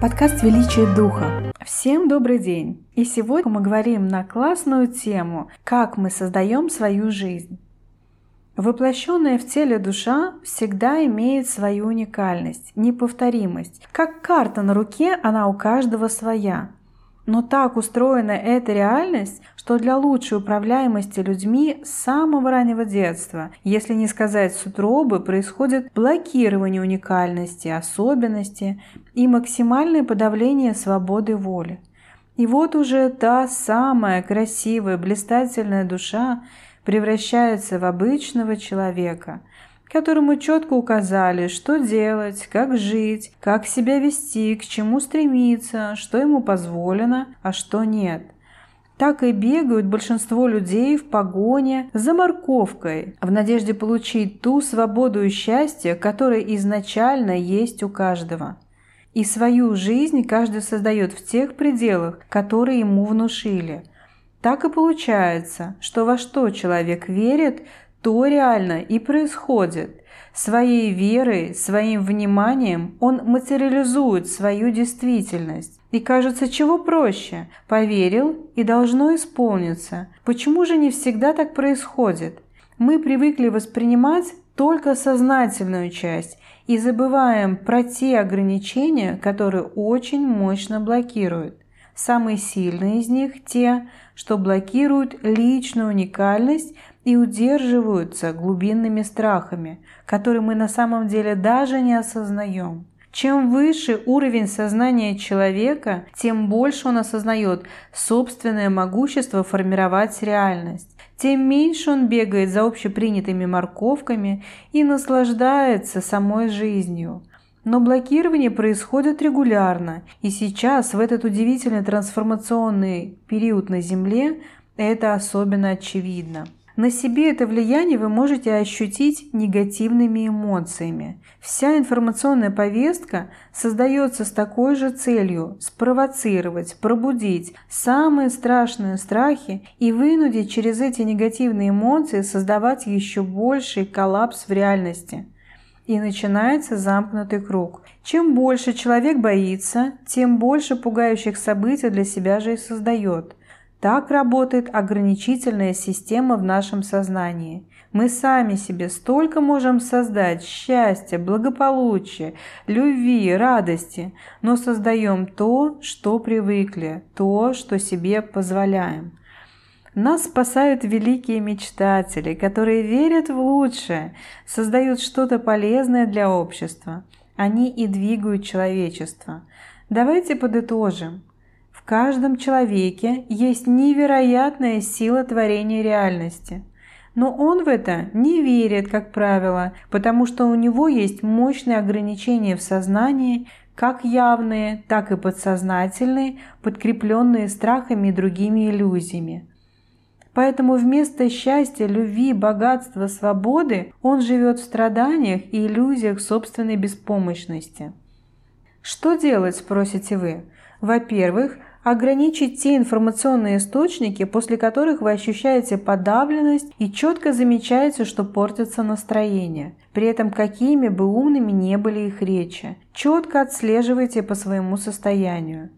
Подкаст «Величие Духа». Всем добрый день! И сегодня мы говорим на классную тему «Как мы создаем свою жизнь». Воплощенная в теле душа всегда имеет свою уникальность, неповторимость. Как карта на руке, она у каждого своя. Но так устроена эта реальность, что для лучшей управляемости людьми с самого раннего детства, если не сказать с утробы, происходит блокирование уникальности, особенности и максимальное подавление свободы воли. И вот уже та самая красивая, блистательная душа превращается в обычного человека – которому четко указали, что делать, как жить, как себя вести, к чему стремиться, что ему позволено, а что нет. Так и бегают большинство людей в погоне за морковкой, в надежде получить ту свободу и счастье, которое изначально есть у каждого. И свою жизнь каждый создает в тех пределах, которые ему внушили. Так и получается, что во что человек верит, то реально и происходит. Своей верой, своим вниманием он материализует свою действительность. И кажется, чего проще? Поверил и должно исполниться. Почему же не всегда так происходит? Мы привыкли воспринимать только сознательную часть и забываем про те ограничения, которые очень мощно блокируют. Самые сильные из них – те, что блокируют личную уникальность и удерживаются глубинными страхами, которые мы на самом деле даже не осознаем. Чем выше уровень сознания человека, тем больше он осознает собственное могущество формировать реальность, тем меньше он бегает за общепринятыми морковками и наслаждается самой жизнью. Но блокирование происходит регулярно, и сейчас, в этот удивительный трансформационный период на Земле, это особенно очевидно. На себе это влияние вы можете ощутить негативными эмоциями. Вся информационная повестка создается с такой же целью – спровоцировать, пробудить самые страшные страхи и вынудить через эти негативные эмоции создавать еще больший коллапс в реальности. И начинается замкнутый круг. Чем больше человек боится, тем больше пугающих событий для себя же и создает – так работает ограничительная система в нашем сознании. Мы сами себе столько можем создать счастья, благополучия, любви, радости, но создаем то, что привыкли, то, что себе позволяем. Нас спасают великие мечтатели, которые верят в лучшее, создают что-то полезное для общества. Они и двигают человечество. Давайте подытожим. Каждом человеке есть невероятная сила творения реальности. Но он в это не верит, как правило, потому что у него есть мощные ограничения в сознании, как явные, так и подсознательные, подкрепленные страхами и другими иллюзиями. Поэтому вместо счастья, любви, богатства, свободы он живет в страданиях и иллюзиях собственной беспомощности. Что делать, спросите вы? Во-первых, ограничить те информационные источники, после которых вы ощущаете подавленность и четко замечаете, что портится настроение. При этом какими бы умными не были их речи. Четко отслеживайте по своему состоянию.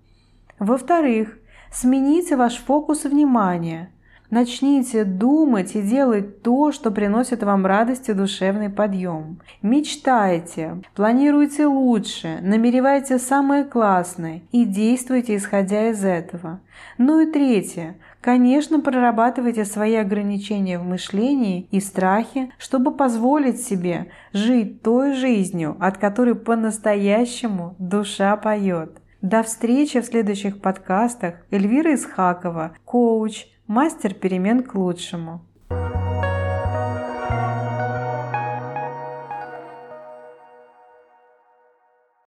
Во-вторых, смените ваш фокус внимания – Начните думать и делать то, что приносит вам радость и душевный подъем. Мечтайте, планируйте лучше, намеревайте самое классное и действуйте исходя из этого. Ну и третье. Конечно, прорабатывайте свои ограничения в мышлении и страхе, чтобы позволить себе жить той жизнью, от которой по-настоящему душа поет. До встречи в следующих подкастах. Эльвира Исхакова, коуч, Мастер перемен к лучшему.